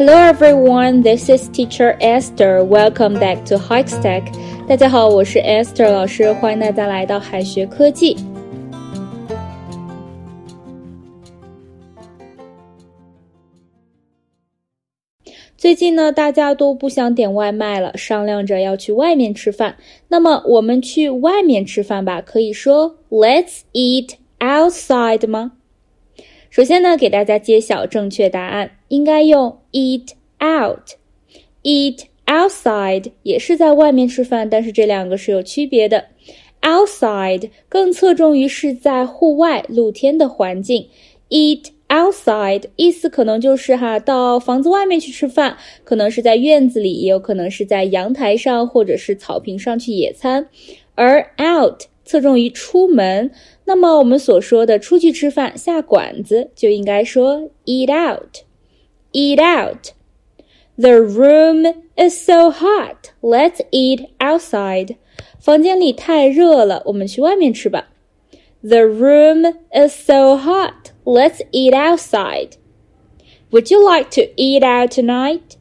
Hello everyone, this is Teacher Esther. Welcome back to Hikestack. 大家好，我是 Esther 老师，欢迎大家来到海学科技。最近呢，大家都不想点外卖了，商量着要去外面吃饭。那么我们去外面吃饭吧，可以说 Let's eat outside 吗？首先呢，给大家揭晓正确答案，应该用 eat out。eat outside 也是在外面吃饭，但是这两个是有区别的。outside 更侧重于是在户外、露天的环境。eat outside 意思可能就是哈，到房子外面去吃饭，可能是在院子里，也有可能是在阳台上或者是草坪上去野餐。而 out 侧重于出门。那么我们所说的出去吃饭、下馆子，就应该说 eat out。eat out。The room is so hot. Let's eat outside. 房间里太热了，我们去外面吃吧。The room is so hot. Let's eat outside. Would you like to eat out tonight?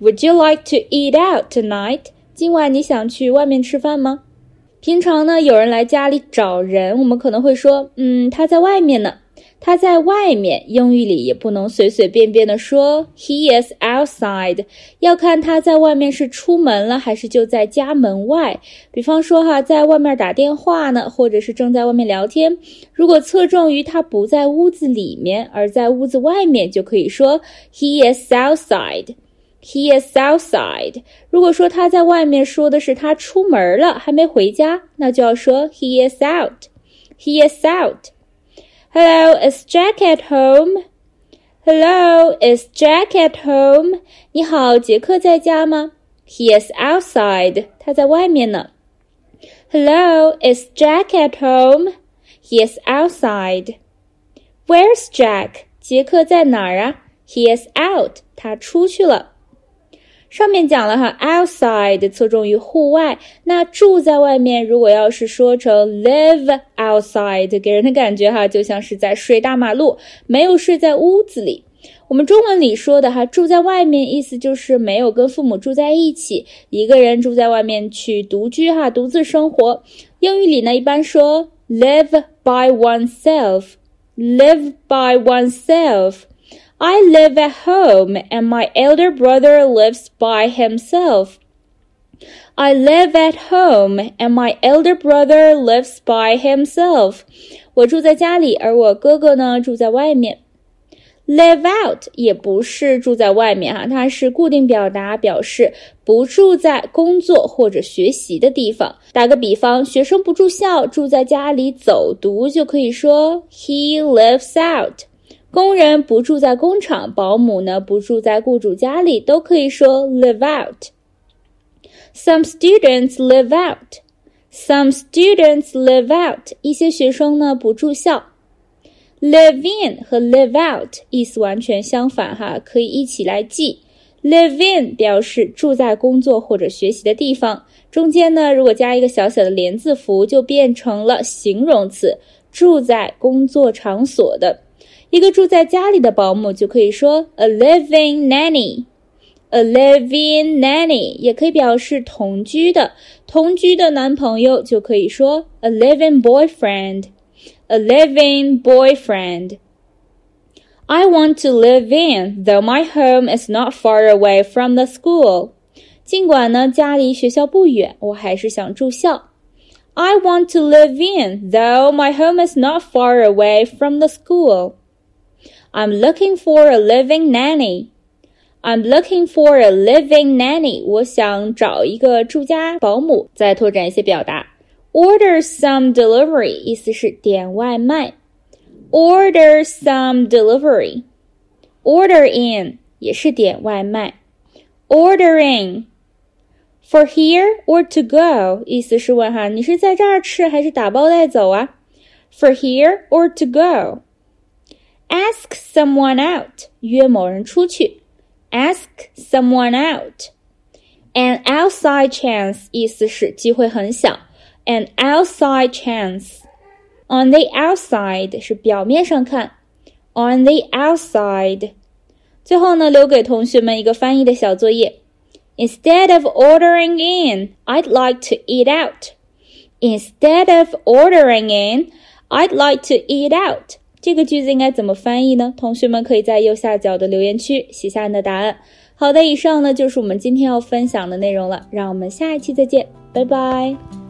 Would you like to eat out tonight? 今晚你想去外面吃饭吗？ 平常呢，有人来家里找人，我们可能会说，嗯，他在外面呢，他在外面。英语里也不能随随便便的说 he is outside，要看他在外面是出门了还是就在家门外。比方说哈，在外面打电话呢，或者是正在外面聊天，如果侧重于他不在屋子里面，而在屋子外面，就可以说 he is outside。He is outside。如果说他在外面，说的是他出门了，还没回家，那就要说 He is out。He is out。Hello, is Jack at home? Hello, is Jack at home? 你好，杰克在家吗？He is outside。他在外面呢。Hello, is Jack at home? He is outside. Where's Jack? 杰克在哪儿啊？He is out。他出去了。 上面讲了哈，outside 侧重于户外。那住在外面，如果要是说成 live outside，给人的感觉哈，就像是在睡大马路，没有睡在屋子里。我们中文里说的哈，住在外面，意思就是没有跟父母住在一起，一个人住在外面去独居哈，独自生活。英语里呢，一般说 live by oneself，live by oneself。I live at home and my elder brother lives by himself. I live at home and my elder brother lives by himself. 我住在家里，而我哥哥呢住在外面。Live out 也不是住在外面哈，它是固定表达，表示不住在工作或者学习的地方。打个比方，学生不住校，住在家里走读，就可以说 He lives out。工人不住在工厂，保姆呢不住在雇主家里，都可以说 live out。Some students live out. Some students live out. 一些学生呢不住校。Live in 和 live out 意思完全相反哈，可以一起来记。Live in 表示住在工作或者学习的地方，中间呢如果加一个小小的连字符，就变成了形容词，住在工作场所的。一个住在家里的保姆就可以说 a living nanny，a living nanny 也可以表示同居的，同居的男朋友就可以说 a living boyfriend，a living boyfriend。I want to live in, though my home is not far away from the school. 尽管呢家离学校不远，我还是想住校。I want to live in, though my home is not far away from the school. I'm looking for a living nanny. I'm looking for a living nanny. 我想找一个住家保姆。再拓展一些表达，order some delivery 意思是点外卖。Order some delivery. Order in 也是点外卖。Ordering for here or to go 意思是问哈，你是在这儿吃还是打包带走啊？For here or to go. Ask someone out，约某人出去。Ask someone out。An outside chance 意思是机会很小。An outside chance。On the outside 是表面上看。On the outside。 最后呢，留给同学们一个翻译的小作业。 Instead of ordering in, I'd like to eat out. Instead of ordering in, I'd like to eat out. 这个句子应该怎么翻译呢？同学们可以在右下角的留言区写下你的答案。好的，以上呢就是我们今天要分享的内容了，让我们下一期再见，拜拜。